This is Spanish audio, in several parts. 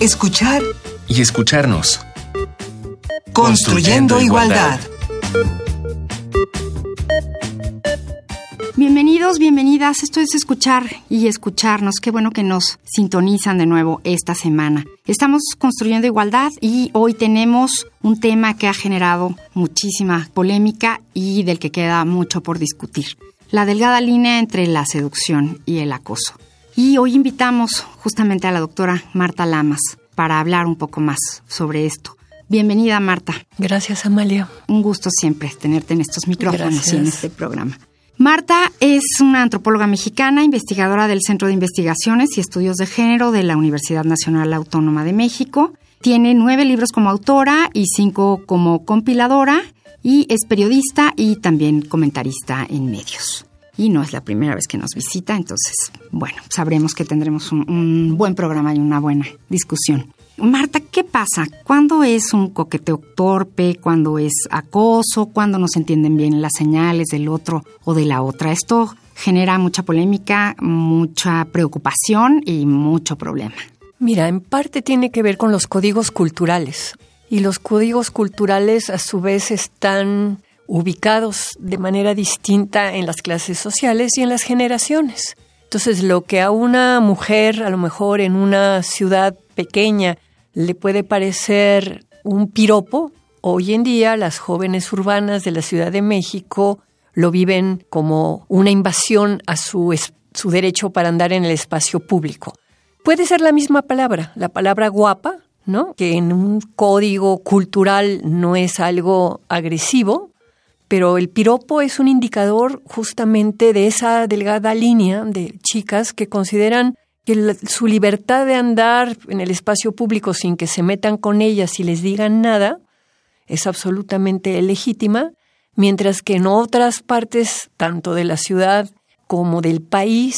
escuchar y escucharnos. Construyendo, igualdad. Bienvenidos, bienvenidas. Esto es escuchar y escucharnos. Qué bueno que nos sintonizan de nuevo esta semana. Estamos construyendo igualdad y hoy tenemos un tema que ha generado muchísima polémica y del que queda mucho por discutir. La delgada línea entre la seducción y el acoso. Y hoy invitamos justamente a la doctora Marta Lamas para hablar un poco más sobre esto. Bienvenida, Marta. Gracias, Amalia. Un gusto siempre tenerte en estos micrófonos y en este programa. Marta es una antropóloga mexicana, investigadora del Centro de Investigaciones y Estudios de Género de la Universidad Nacional Autónoma de México. Tiene nueve libros como autora y cinco como compiladora y es periodista y también comentarista en medios. Y no es la primera vez que nos visita, entonces, bueno, sabremos que tendremos un, buen programa y una buena discusión. Marta, ¿qué pasa? ¿Cuándo es un coqueteo torpe? ¿Cuándo es acoso? ¿Cuándo no se entienden bien las señales del otro o de la otra? Esto genera mucha polémica, mucha preocupación y mucho problema. Mira, en parte tiene que ver con los códigos culturales. Y los códigos culturales a su vez están ubicados de manera distinta en las clases sociales y en las generaciones. Entonces, lo que a una mujer, a lo mejor en una ciudad pequeña, le puede parecer un piropo, hoy en día las jóvenes urbanas de la Ciudad de México lo viven como una invasión a su, su derecho para andar en el espacio público. Puede ser la misma palabra, la palabra guapa, ¿no? Que en un código cultural no es algo agresivo, pero el piropo es un indicador justamente de esa delgada línea de chicas que consideran que su libertad de andar en el espacio público sin que se metan con ellas y les digan nada es absolutamente legítima, mientras que en otras partes, tanto de la ciudad como del país,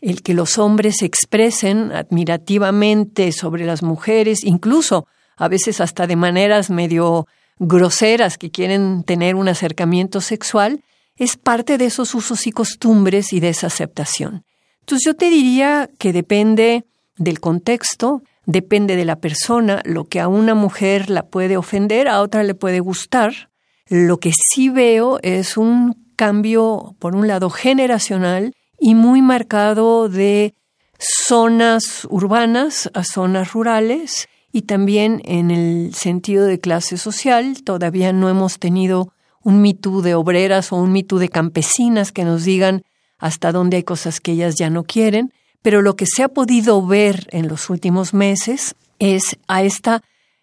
el que los hombres se expresen admirativamente sobre las mujeres, incluso a veces hasta de maneras medio groseras que quieren tener un acercamiento sexual, es parte de esos usos y costumbres y de esa aceptación. Entonces yo te diría que depende del contexto, depende de la persona, lo que a una mujer la puede ofender, a otra le puede gustar. Lo que sí veo es un cambio, por un lado, generacional y muy marcado de zonas urbanas a zonas rurales y también en el sentido de clase social. Todavía no hemos tenido un mitú de obreras o un mitú de campesinas que nos digan hasta dónde hay cosas que ellas ya no quieren, pero lo que se ha podido ver en los últimos meses es a esta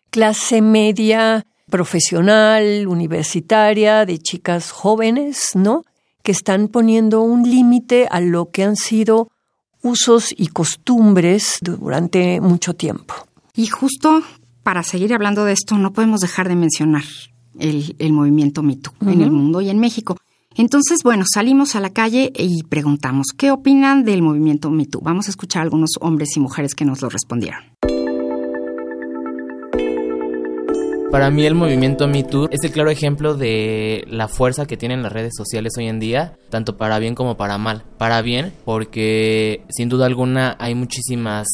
clase media profesional, universitaria, de chicas jóvenes, ¿no? Que están poniendo un límite a lo que han sido usos y costumbres durante mucho tiempo. Y justo para seguir hablando de esto, no podemos dejar de mencionar el, movimiento MeToo en el mundo y en México. Entonces, bueno, salimos a la calle y preguntamos, ¿qué opinan del movimiento MeToo? Vamos a escuchar a algunos hombres y mujeres que nos lo respondieron. Para mí el movimiento MeToo es el claro ejemplo de la fuerza que tienen las redes sociales hoy en día, tanto para bien como para mal. Para bien, porque sin duda alguna hay muchísimas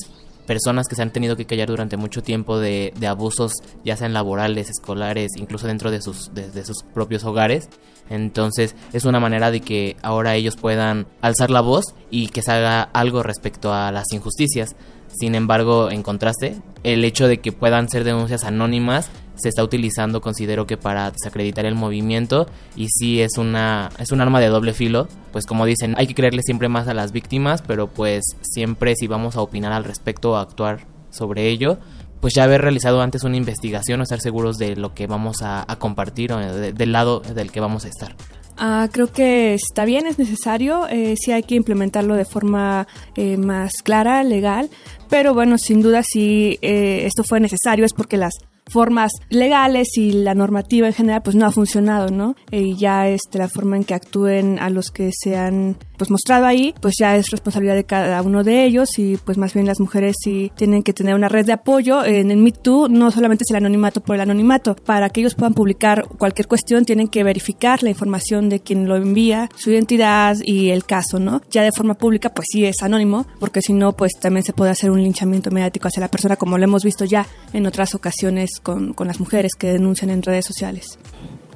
personas que se han tenido que callar durante mucho tiempo de, abusos, ya sean laborales, escolares, incluso dentro de sus, de, sus propios hogares. Entonces es una manera de que ahora ellos puedan alzar la voz y que se haga algo respecto a las injusticias. Sin embargo, en contraste, el hecho de que puedan ser denuncias anónimas se está utilizando, considero que para desacreditar el movimiento y sí es una es un arma de doble filo, pues como dicen, hay que creerle siempre más a las víctimas, pero pues siempre si vamos a opinar al respecto o actuar sobre ello, pues ya haber realizado antes una investigación o estar seguros de lo que vamos a, compartir o del lado del que vamos a estar. Ah, creo que está bien, es necesario, eh, sí hay que implementarlo de forma eh, más clara, legal, pero bueno, sin duda si eh, esto fue necesario es porque las formas legales y la normativa en general pues no ha funcionado, ¿no? Y ya este, la forma en que actúen a los que se han pues mostrado ahí, pues ya es responsabilidad de cada uno de ellos y pues más bien las mujeres sí tienen que tener una red de apoyo. En el Me Too no solamente es el anonimato por el anonimato, para que ellos puedan publicar cualquier cuestión tienen que verificar la información de quien lo envía, su identidad y el caso, ¿no? Ya de forma pública pues sí es anónimo, porque si no pues también se puede hacer un linchamiento mediático hacia la persona como lo hemos visto ya en otras ocasiones con, con las mujeres que denuncian en redes sociales.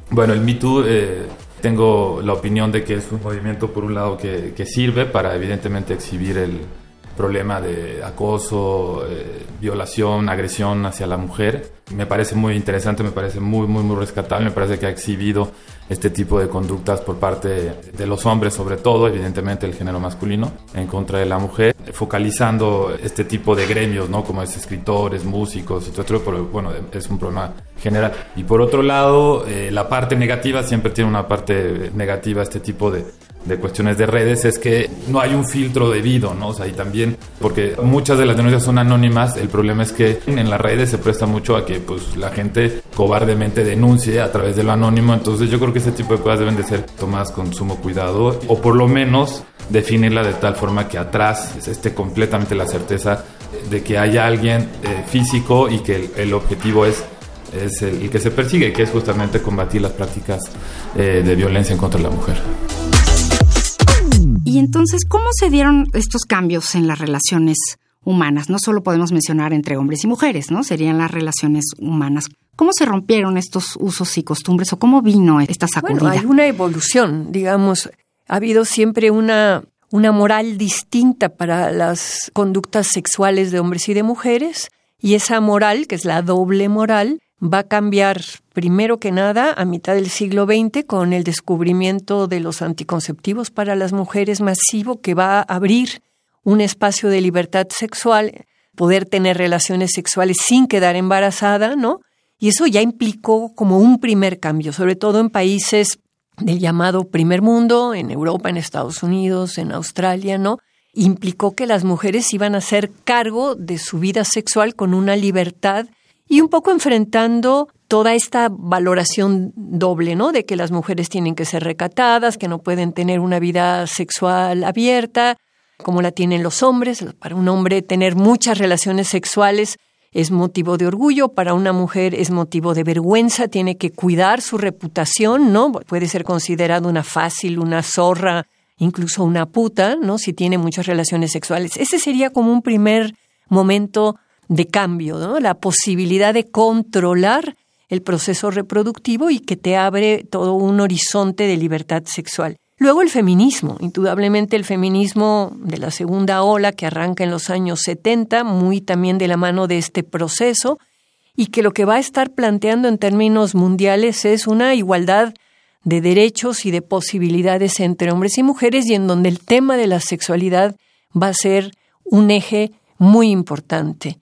Bueno, el Me Too... Eh tengo la opinión de que es un movimiento, por un lado, que, que sirve para evidentemente exhibir el problema de acoso, eh, violación, agresión hacia la mujer. Me parece muy interesante, me parece muy, muy, muy rescatable, me parece que ha exhibido este tipo de conductas por parte de los hombres, sobre todo, evidentemente el género masculino, en contra de la mujer, focalizando este tipo de gremios, ¿no? Como es escritores, músicos esto, pero bueno, es un problema general. Y por otro lado, eh, la parte negativa siempre tiene una parte negativa este tipo de, de cuestiones de redes es que no hay un filtro debido, ¿no? O sea, y también, porque muchas de las denuncias son anónimas, el problema es que en las redes se presta mucho a que pues la gente cobardemente denuncie a través de lo anónimo, entonces yo creo que ese tipo de cosas deben de ser tomadas con sumo cuidado, o por lo menos definirla de tal forma que atrás esté completamente la certeza de que haya alguien eh, físico y que el, objetivo es es el, que se persigue, que es justamente combatir las prácticas eh, de violencia en contra de la mujer. Y entonces, ¿cómo se dieron estos cambios en las relaciones humanas? No solo podemos mencionar entre hombres y mujeres, ¿no? Serían las relaciones humanas. ¿Cómo se rompieron estos usos y costumbres o cómo vino esta sacudida? Bueno, hay una evolución, digamos. Ha habido siempre una, una moral distinta para las conductas sexuales de hombres y de mujeres y esa moral, que es la doble moral, va a cambiar primero que nada a mitad del siglo XX con el descubrimiento de los anticonceptivos para las mujeres masivo que va a abrir un espacio de libertad sexual, poder tener relaciones sexuales sin quedar embarazada, ¿no? Y eso ya implicó como un primer cambio, sobre todo en países del llamado primer mundo, en Europa, en Estados Unidos, en Australia, ¿no? Implicó que las mujeres iban a hacer cargo de su vida sexual con una libertad y un poco enfrentando toda esta valoración doble, ¿no? De que las mujeres tienen que ser recatadas, que no pueden tener una vida sexual abierta, como la tienen los hombres. Para un hombre tener muchas relaciones sexuales es motivo de orgullo, para una mujer es motivo de vergüenza, tiene que cuidar su reputación, ¿no? Puede ser considerado una fácil, una zorra, incluso una puta, ¿no? Si tiene muchas relaciones sexuales. Ese sería como un primer momento de cambio, ¿no? la posibilidad de controlar el proceso reproductivo y que te abre todo un horizonte de libertad sexual. Luego el feminismo, indudablemente el feminismo de la segunda ola que arranca en los años 70, muy también de la mano de este proceso, y que lo que va a estar planteando en términos mundiales es una igualdad de derechos y de posibilidades entre hombres y mujeres y en donde el tema de la sexualidad va a ser un eje muy importante.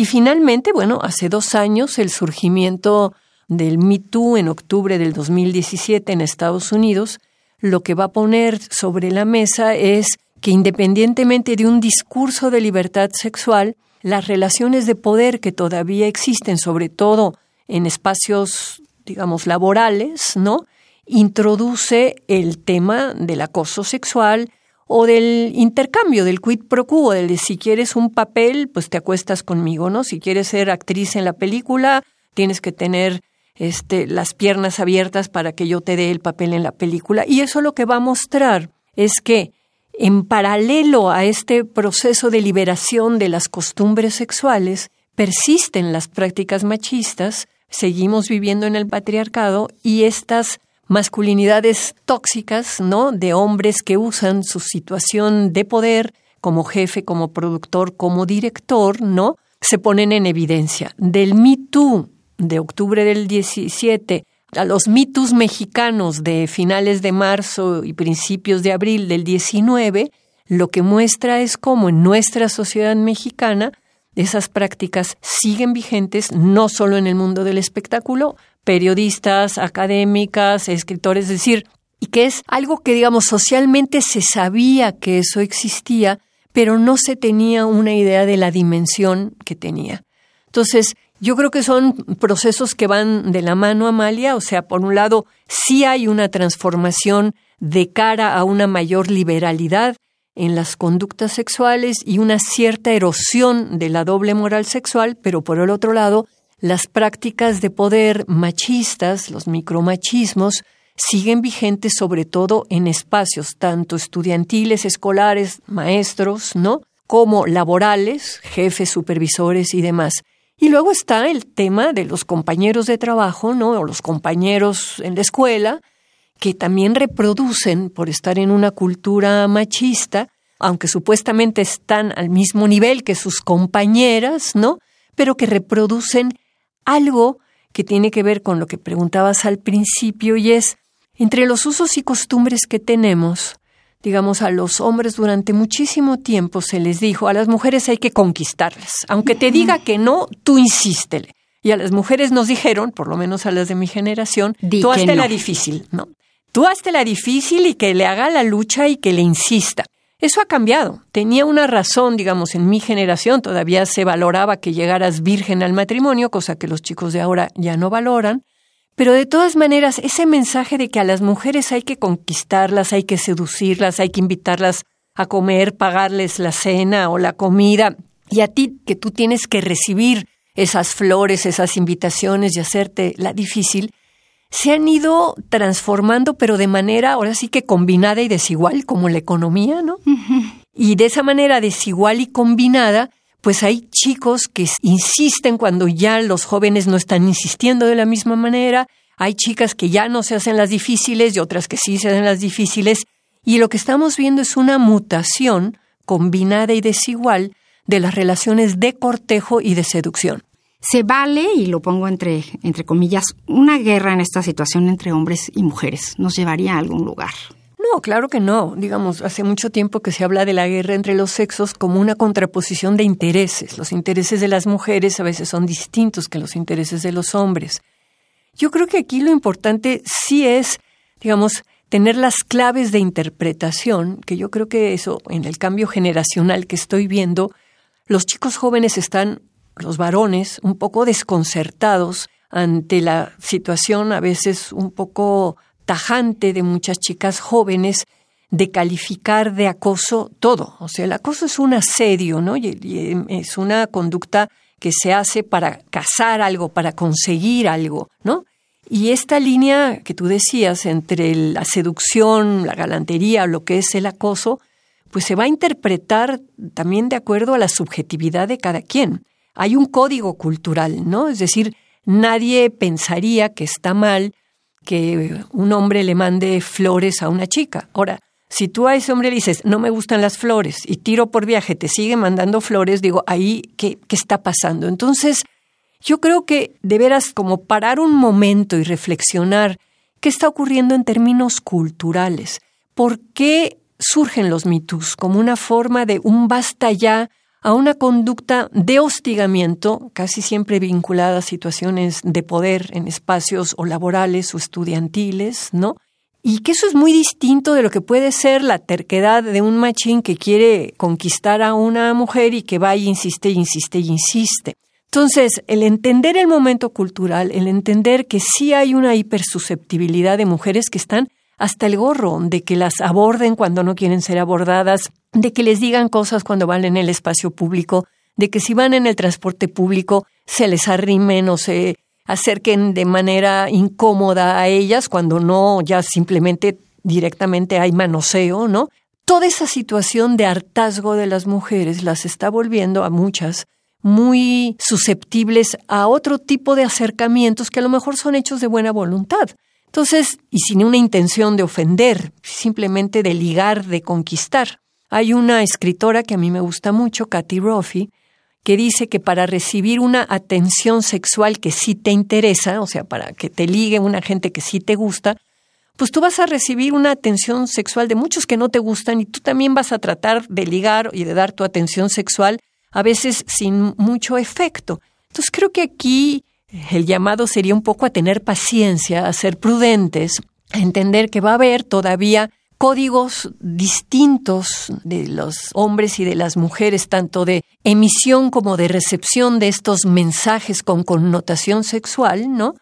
Y finalmente, bueno, hace dos años el surgimiento del Me Too en octubre del 2017 en Estados Unidos, lo que va a poner sobre la mesa es que independientemente de un discurso de libertad sexual, las relaciones de poder que todavía existen, sobre todo en espacios, digamos, laborales, ¿no? Introduce el tema del acoso sexual, o del intercambio, del quid pro quo, del de si quieres un papel, pues te acuestas conmigo, ¿no? Si quieres ser actriz en la película, tienes que tener este, las piernas abiertas para que yo te dé el papel en la película. Y eso lo que va a mostrar es que en paralelo a este proceso de liberación de las costumbres sexuales, persisten las prácticas machistas, seguimos viviendo en el patriarcado y estas masculinidades tóxicas, ¿no? De hombres que usan su situación de poder como jefe, como productor, como director, ¿no? Se ponen en evidencia. Del Me Too de octubre del 17 a los mitos mexicanos de finales de marzo y principios de abril del 19, lo que muestra es cómo en nuestra sociedad mexicana esas prácticas siguen vigentes no solo en el mundo del espectáculo, periodistas, académicas, escritores, es decir, y que es algo que, digamos, socialmente se sabía que eso existía, pero no se tenía una idea de la dimensión que tenía. Entonces, Yo creo que son procesos que van de la mano, Amalia. O sea, por un lado, sí hay una transformación de cara a una mayor liberalidad en las conductas sexuales y una cierta erosión de la doble moral sexual, pero por el otro lado, las prácticas de poder machistas, los micromachismos, siguen vigentes sobre todo en espacios tanto estudiantiles, escolares, maestros, ¿no? como laborales, jefes, supervisores y demás. Y luego está el tema de los compañeros de trabajo, ¿no? o los compañeros en la escuela, que también reproducen por estar en una cultura machista, aunque supuestamente están al mismo nivel que sus compañeras, ¿no? Pero que reproducen algo que tiene que ver con lo que preguntabas al principio y es entre los usos y costumbres que tenemos, digamos, a los hombres durante muchísimo tiempo se les dijo, a las mujeres hay que conquistarlas. Aunque te diga que no, tú insístele. Y a las mujeres nos dijeron, por lo menos a las de mi generación, tú hazte la difícil, ¿no? Tú hazte la difícil y que le haga la lucha y que le insista. Eso ha cambiado. Tenía una razón, digamos, en mi generación todavía se valoraba que llegaras virgen al matrimonio, cosa que los chicos de ahora ya no valoran. Pero de todas maneras, ese mensaje de que a las mujeres hay que conquistarlas, hay que seducirlas, hay que invitarlas a comer, pagarles la cena o la comida, y a ti que tú tienes que recibir esas flores, esas invitaciones y hacerte la difícil, se han ido transformando, pero de manera ahora sí que combinada y desigual, como la economía, ¿no? Y de esa manera desigual y combinada, pues hay chicos que insisten cuando ya los jóvenes no están insistiendo de la misma manera, hay chicas que ya no se hacen las difíciles y otras que sí se hacen las difíciles, y lo que estamos viendo es una mutación combinada y desigual de las relaciones de cortejo y de seducción se vale, y lo pongo entre, entre comillas, una guerra en esta situación entre hombres y mujeres. ¿Nos llevaría a algún lugar? No, claro que no. Digamos, hace mucho tiempo que se habla de la guerra entre los sexos como una contraposición de intereses. Los intereses de las mujeres a veces son distintos que los intereses de los hombres. Yo creo que aquí lo importante sí es, digamos, tener las claves de interpretación, que yo creo que eso, en el cambio generacional que estoy viendo, los chicos jóvenes están los varones un poco desconcertados ante la situación a veces un poco tajante de muchas chicas jóvenes de calificar de acoso todo. O sea, el acoso es un asedio, ¿no? Y, es una conducta que se hace para cazar algo, para conseguir algo, ¿no? Y esta línea que tú decías entre la seducción, la galantería, lo que es el acoso, pues se va a interpretar también de acuerdo a la subjetividad de cada quien hay un código cultural, ¿no? Es decir, nadie pensaría que está mal que un hombre le mande flores a una chica. Ahora, si tú a ese hombre le dices, no me gustan las flores y tiro por viaje, te sigue mandando flores, digo, ahí, ¿qué, qué está pasando? Entonces, yo creo que deberás como parar un momento y reflexionar qué está ocurriendo en términos culturales. ¿Por qué surgen los mitos como una forma de un basta ya a una conducta de hostigamiento, casi siempre vinculada a situaciones de poder en espacios o laborales o estudiantiles, ¿no? Y que eso es muy distinto de lo que puede ser la terquedad de un machín que quiere conquistar a una mujer y que va y insiste insiste insiste. Entonces, el entender el momento cultural, el entender que sí hay una hipersusceptibilidad de mujeres que están hasta el gorro, de que las aborden cuando no quieren ser abordadas, de que les digan cosas cuando van en el espacio público, de que si van en el transporte público se les arrimen o se acerquen de manera incómoda a ellas cuando no ya simplemente directamente hay manoseo, ¿no? Toda esa situación de hartazgo de las mujeres las está volviendo a muchas muy susceptibles a otro tipo de acercamientos que a lo mejor son hechos de buena voluntad. Entonces, y sin una intención de ofender, simplemente de ligar, de conquistar. Hay una escritora que a mí me gusta mucho, Katy Roffey, que dice que para recibir una atención sexual que sí te interesa, o sea, para que te ligue una gente que sí te gusta, pues tú vas a recibir una atención sexual de muchos que no te gustan y tú también vas a tratar de ligar y de dar tu atención sexual, a veces sin mucho efecto. Entonces creo que aquí el llamado sería un poco a tener paciencia, a ser prudentes, a entender que va a haber todavía códigos distintos de los hombres y de las mujeres, tanto de emisión como de recepción de estos mensajes con connotación sexual, ¿no?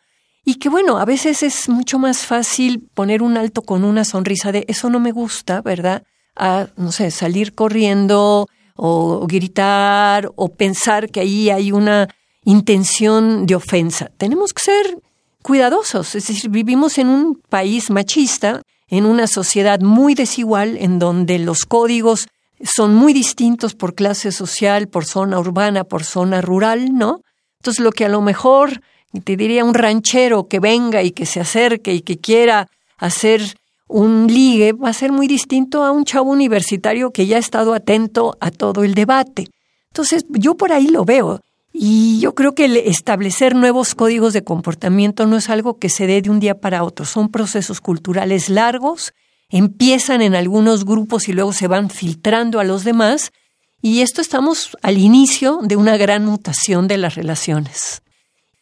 Y que bueno, a veces es mucho más fácil poner un alto con una sonrisa de eso no me gusta, ¿verdad? A, no sé, salir corriendo o gritar o pensar que ahí hay una intención de ofensa. Tenemos que ser cuidadosos, es decir, vivimos en un país machista, en una sociedad muy desigual, en donde los códigos son muy distintos por clase social, por zona urbana, por zona rural, ¿no? Entonces lo que a lo mejor te diría un ranchero que venga y que se acerque y que quiera hacer un ligue va a ser muy distinto a un chavo universitario que ya ha estado atento a todo el debate. Entonces yo por ahí lo veo. Y yo creo que el establecer nuevos códigos de comportamiento no es algo que se dé de un día para otro, son procesos culturales largos empiezan en algunos grupos y luego se van filtrando a los demás, y esto estamos al inicio de una gran mutación de las relaciones.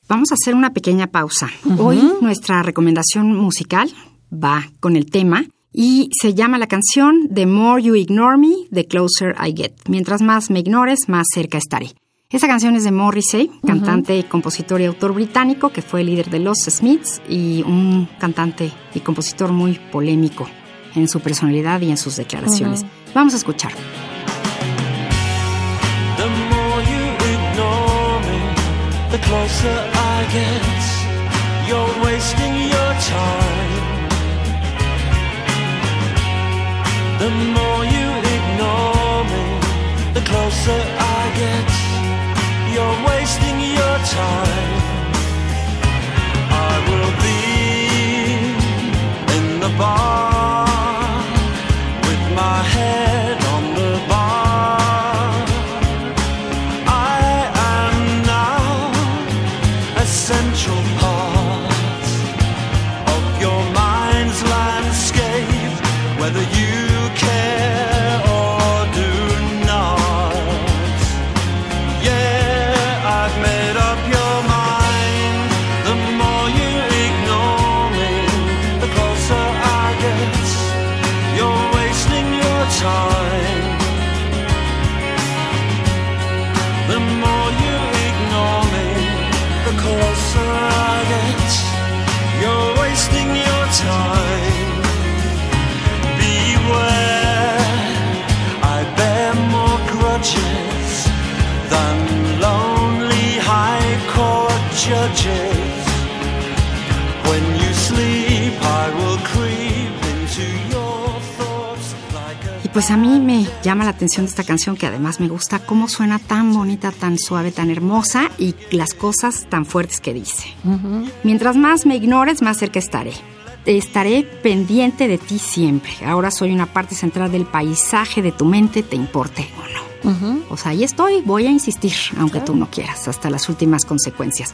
Vamos a hacer una pequeña pausa. Hoy nuestra recomendación musical va con el tema y se llama la canción The More You Ignore Me, The Closer I Get. Mientras más me ignores, más cerca estaré. Esa canción es de Morrissey, cantante, compositor y autor británico que fue líder de los Smiths y un cantante y compositor muy polémico en su personalidad y en sus declaraciones. Uh -huh. Vamos a escuchar. The more you ignore me, the closer I get. You're wasting your time. The more you ignore me, the closer I get. You're wasting your time. I will be in the bar. Up pues a mí me llama la atención esta canción que además me gusta cómo suena tan bonita, tan suave, tan hermosa y las cosas tan fuertes que dice. Mientras más me ignores, más cerca estaré. Estaré pendiente de ti siempre. Ahora soy una parte central del paisaje de tu mente, te importe o no. O sea, ahí estoy, voy a insistir, aunque tú no quieras, hasta las últimas consecuencias.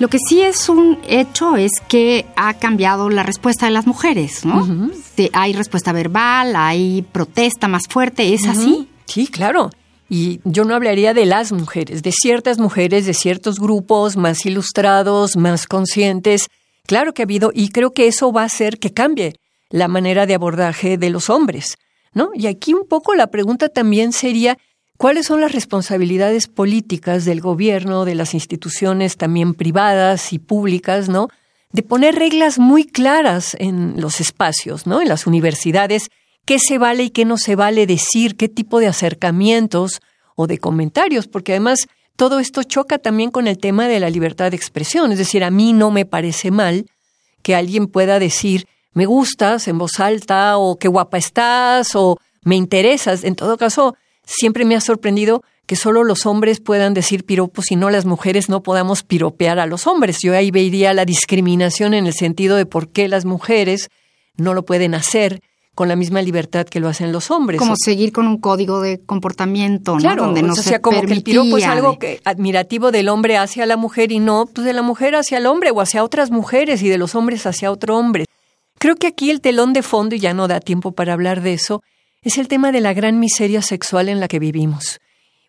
Lo que sí es un hecho es que ha cambiado la respuesta de las mujeres, ¿no? Hay respuesta verbal, hay protesta más fuerte, ¿es así? Sí, claro. Y yo no hablaría de las mujeres, de ciertas mujeres, de ciertos grupos más ilustrados, más conscientes. Claro que ha habido, y creo que eso va a hacer que cambie la manera de abordaje de los hombres, ¿no? Y aquí un poco la pregunta también sería, ¿cuáles son las responsabilidades políticas del gobierno, de las instituciones también privadas y públicas, ¿no? De poner reglas muy claras en los espacios, ¿no? En las universidades, qué se vale y qué no se vale decir, qué tipo de acercamientos o de comentarios, porque además todo esto choca también con el tema de la libertad de expresión. Es decir, a mí no me parece mal que alguien pueda decir, me gustas en voz alta, o qué guapa estás, o me interesas. En todo caso, siempre me ha sorprendido que solo los hombres puedan decir piropos y no las mujeres no podamos piropear a los hombres. Yo ahí vería la discriminación en el sentido de por qué las mujeres no lo pueden hacer con la misma libertad que lo hacen los hombres. Como seguir con un código de comportamiento, ¿no? Claro, Donde no o se sea, como que el piropo es algo que, admirativo del hombre hacia la mujer y no pues de la mujer hacia el hombre o hacia otras mujeres y de los hombres hacia otro hombre. Creo que aquí el telón de fondo, y ya no da tiempo para hablar de eso, es el tema de la gran miseria sexual en la que vivimos.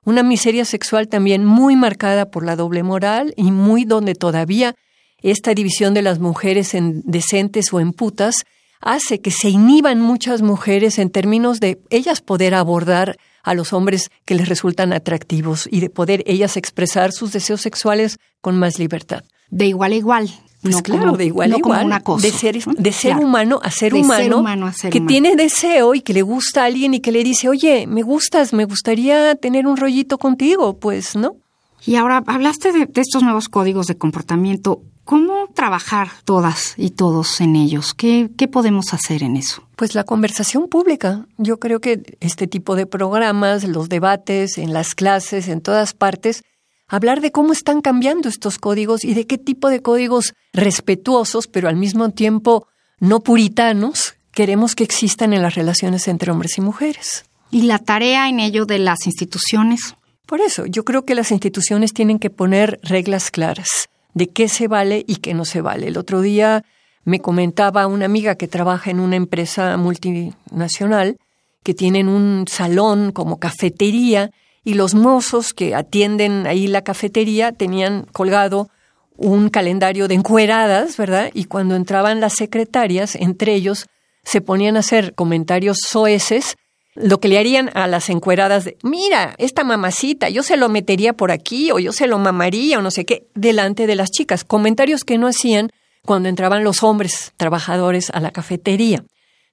Una miseria sexual también muy marcada por la doble moral y muy donde todavía esta división de las mujeres en decentes o en putas hace que se inhiban muchas mujeres en términos de ellas poder abordar a los hombres que les resultan atractivos y de poder ellas expresar sus deseos sexuales con más libertad. De igual a igual. Pues no claro, como, de igual no a como igual. de ser, de ser Claro. humano a ser De humano, ser humano a ser que humano. tiene deseo y que le gusta a alguien y que le dice, oye, me gustas, me gustaría tener un rollito contigo, pues, ¿no? Y ahora hablaste de, de estos nuevos códigos de comportamiento. ¿Cómo trabajar todas y todos en ellos? ¿Qué, qué podemos hacer en eso? Pues la conversación pública. Yo creo que este tipo de programas, los debates, en las clases, en todas partes, hablar de cómo están cambiando estos códigos y de qué tipo de códigos respetuosos, pero al mismo tiempo no puritanos, queremos que existan en las relaciones entre hombres y mujeres. Y la tarea en ello de las instituciones. Por eso, yo creo que las instituciones tienen que poner reglas claras de qué se vale y qué no se vale. El otro día me comentaba una amiga que trabaja en una empresa multinacional que tienen un salón como cafetería y los mozos que atienden ahí la cafetería tenían colgado un calendario de encueradas, ¿verdad? Y cuando entraban las secretarias, entre ellos, se ponían a hacer comentarios soeces lo que le harían a las encueradas de, mira, esta mamacita, yo se lo metería por aquí o yo se lo mamaría o no sé qué, delante de las chicas. Comentarios que no hacían cuando entraban los hombres trabajadores a la cafetería.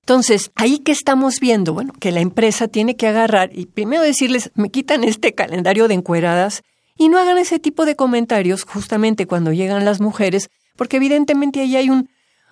Entonces, ahí que estamos viendo, bueno, que la empresa tiene que agarrar y primero decirles, me quitan este calendario de encueradas y no hagan ese tipo de comentarios justamente cuando llegan las mujeres, porque evidentemente ahí hay un,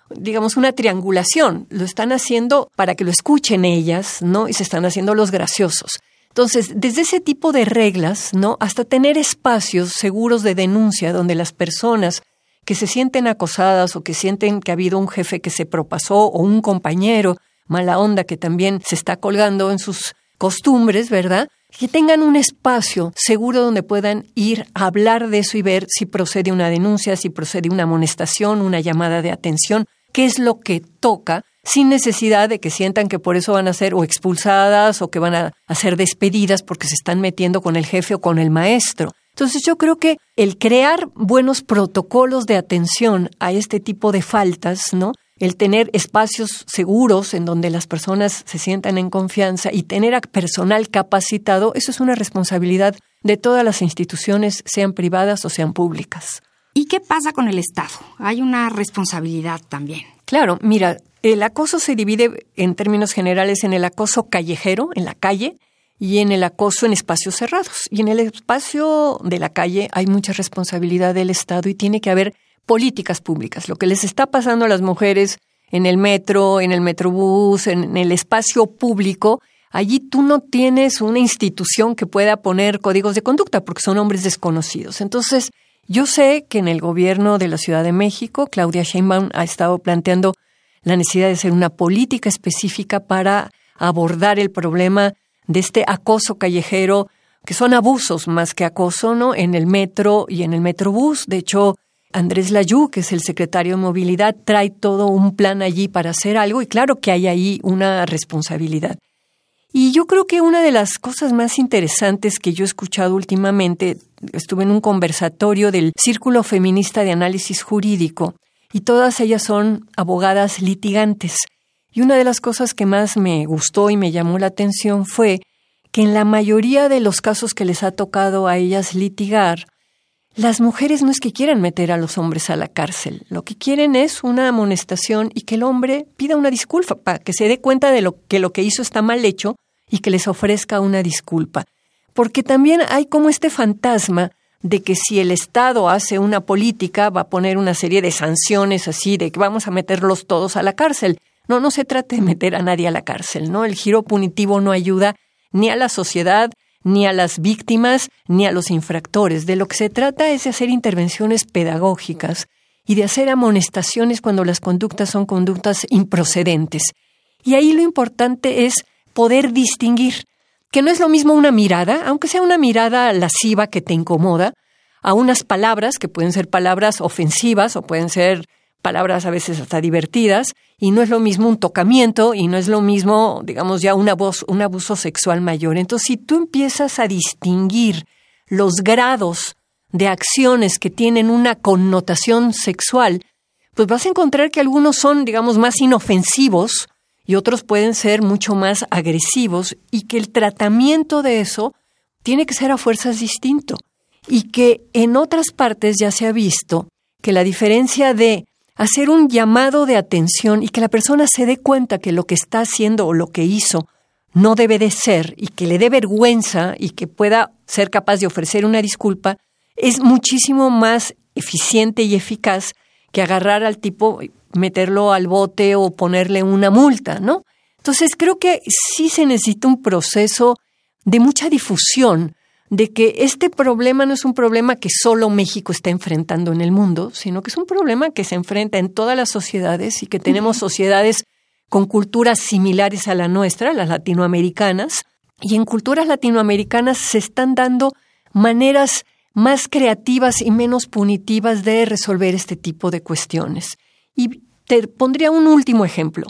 digamos, una triangulación. Lo están haciendo para que lo escuchen ellas, ¿no? Y se están haciendo los graciosos. Entonces, desde ese tipo de reglas, ¿no? Hasta tener espacios seguros de denuncia donde las personas que se sienten acosadas o que sienten que ha habido un jefe que se propasó o un compañero mala onda que también se está colgando en sus costumbres, ¿verdad? Que tengan un espacio seguro donde puedan ir a hablar de eso y ver si procede una denuncia, si procede una amonestación, una llamada de atención, qué es lo que toca, sin necesidad de que sientan que por eso van a ser o expulsadas o que van a, ser despedidas porque se están metiendo con el jefe o con el maestro. Entonces yo creo que el crear buenos protocolos de atención a este tipo de faltas, ¿no? El tener espacios seguros en donde las personas se sientan en confianza y tener a personal capacitado, eso es una responsabilidad de todas las instituciones, sean privadas o sean públicas. ¿Y qué pasa con el Estado? Hay una responsabilidad también. Claro, mira, el acoso se divide en términos generales en el acoso callejero, en la calle, y en el acoso en espacios cerrados. Y en el espacio de la calle hay mucha responsabilidad del Estado y tiene que haber políticas públicas. Lo que les está pasando a las mujeres en el metro, en el metrobús, en el espacio público, allí tú no tienes una institución que pueda poner códigos de conducta porque son hombres desconocidos. Entonces, yo sé que en el gobierno de la Ciudad de México, Claudia Sheinbaum ha estado planteando la necesidad de hacer una política específica para abordar el problema de este acoso callejero, que son abusos más que acoso, ¿no? En el metro y en el metrobús. De hecho, Andrés Layú, que es el secretario de Movilidad, trae todo un plan allí para hacer algo y claro que hay ahí una responsabilidad. Y yo creo que una de las cosas más interesantes que yo he escuchado últimamente, estuve en un conversatorio del Círculo Feminista de Análisis Jurídico y todas ellas son abogadas litigantes. Y una de las cosas que más me gustó y me llamó la atención fue que en la mayoría de los casos que les ha tocado a ellas litigar, las mujeres no es que quieran meter a los hombres a la cárcel, lo que quieren es una amonestación y que el hombre pida una disculpa para que se dé cuenta de lo que lo que hizo está mal hecho y que les ofrezca una disculpa. Porque también hay como este fantasma de que si el Estado hace una política va a poner una serie de sanciones así de que vamos a meterlos todos a la cárcel. No, no se trata de meter a nadie a la cárcel, ¿no? El giro punitivo no ayuda ni a la sociedad, ni a las víctimas, ni a los infractores. De lo que se trata es de hacer intervenciones pedagógicas y de hacer amonestaciones cuando las conductas son conductas improcedentes. Y ahí lo importante es poder distinguir que no es lo mismo una mirada, aunque sea una mirada lasciva que te incomoda, a unas palabras que pueden ser palabras ofensivas o pueden ser palabras a veces hasta divertidas, y no es lo mismo un tocamiento y no es lo mismo, digamos, ya una voz, un abuso sexual mayor. Entonces, si tú empiezas a distinguir los grados de acciones que tienen una connotación sexual, pues vas a encontrar que algunos son, digamos, más inofensivos y otros pueden ser mucho más agresivos y que el tratamiento de eso tiene que ser a fuerzas distinto y que en otras partes ya se ha visto que la diferencia de hacer un llamado de atención y que la persona se dé cuenta que lo que está haciendo o lo que hizo no debe de ser y que le dé vergüenza y que pueda ser capaz de ofrecer una disculpa, es muchísimo más eficiente y eficaz que agarrar al tipo, meterlo al bote o ponerle una multa, ¿no? Entonces creo que sí se necesita un proceso de mucha difusión de que este problema no es un problema que solo México está enfrentando en el mundo, sino que es un problema que se enfrenta en todas las sociedades y que tenemos sociedades con culturas similares a la nuestra, las latinoamericanas, y en culturas latinoamericanas se están dando maneras más creativas y menos punitivas de resolver este tipo de cuestiones. Y te pondría un último ejemplo.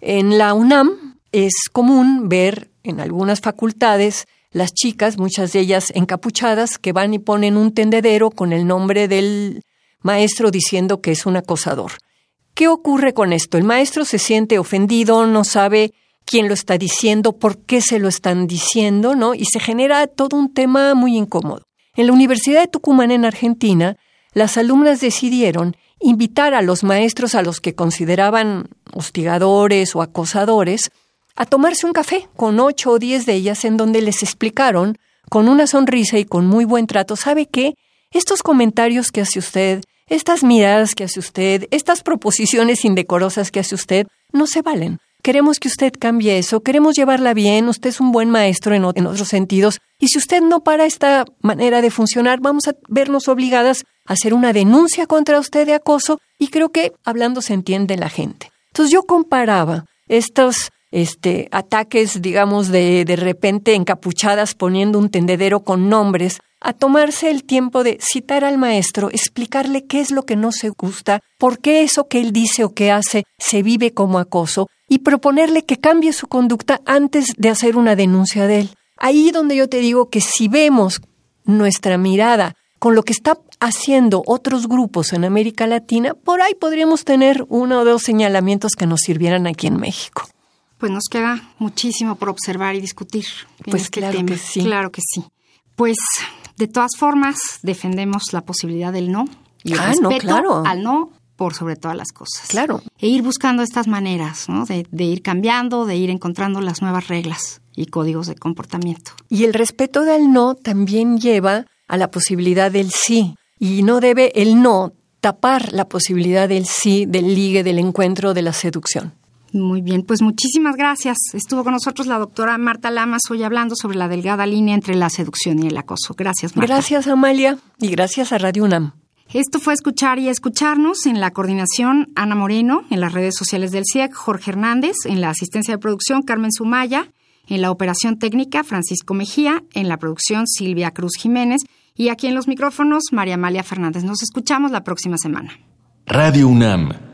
En la UNAM es común ver en algunas facultades las chicas, muchas de ellas encapuchadas, que van y ponen un tendedero con el nombre del maestro diciendo que es un acosador. ¿Qué ocurre con esto? El maestro se siente ofendido, no sabe quién lo está diciendo, por qué se lo están diciendo, ¿no? Y se genera todo un tema muy incómodo. En la Universidad de Tucumán, en Argentina, las alumnas decidieron invitar a los maestros a los que consideraban hostigadores o acosadores a tomarse un café con ocho o diez de ellas en donde les explicaron con una sonrisa y con muy buen trato, ¿sabe qué? Estos comentarios que hace usted, estas miradas que hace usted, estas proposiciones indecorosas que hace usted, no se valen. Queremos que usted cambie eso, queremos llevarla bien, usted es un buen maestro en, en, otros sentidos, y si usted no para esta manera de funcionar, vamos a vernos obligadas a hacer una denuncia contra usted de acoso, y creo que hablando se entiende la gente. Entonces yo comparaba estos este, ataques, digamos, de, de repente encapuchadas poniendo un tendedero con nombres, a tomarse el tiempo de citar al maestro, explicarle qué es lo que no se gusta, por qué eso que él dice o que hace se vive como acoso, y proponerle que cambie su conducta antes de hacer una denuncia de él. Ahí donde yo te digo que si vemos nuestra mirada con lo que está haciendo otros grupos en América Latina, por ahí podríamos tener uno o dos señalamientos que nos sirvieran aquí en México pues nos queda muchísimo por observar y discutir. pues este claro que sí. Claro que sí. Pues de todas formas defendemos la posibilidad del no y el ah, respeto al no por sobre todas las cosas. Claro. E ir buscando estas maneras, ¿no? De, de ir cambiando, de ir encontrando las nuevas reglas y códigos de comportamiento. Y el respeto del no también lleva a la posibilidad del sí. Y no debe el no tapar la posibilidad del sí, del ligue, del encuentro, de la seducción. Muy bien, pues muchísimas gracias. Estuvo con nosotros la doctora Marta Lamas hoy hablando sobre la delgada línea entre la seducción y el acoso. Gracias, Marta. Gracias, Amalia, y gracias a Radio UNAM. Esto fue Escuchar y Escucharnos en la coordinación Ana Moreno, en las redes sociales del CIEC Jorge Hernández, en la asistencia de producción Carmen Sumaya, en la operación técnica Francisco Mejía, en la producción Silvia Cruz Jiménez y aquí en los micrófonos María Amalia Fernández. Nos escuchamos la próxima semana. Radio UNAM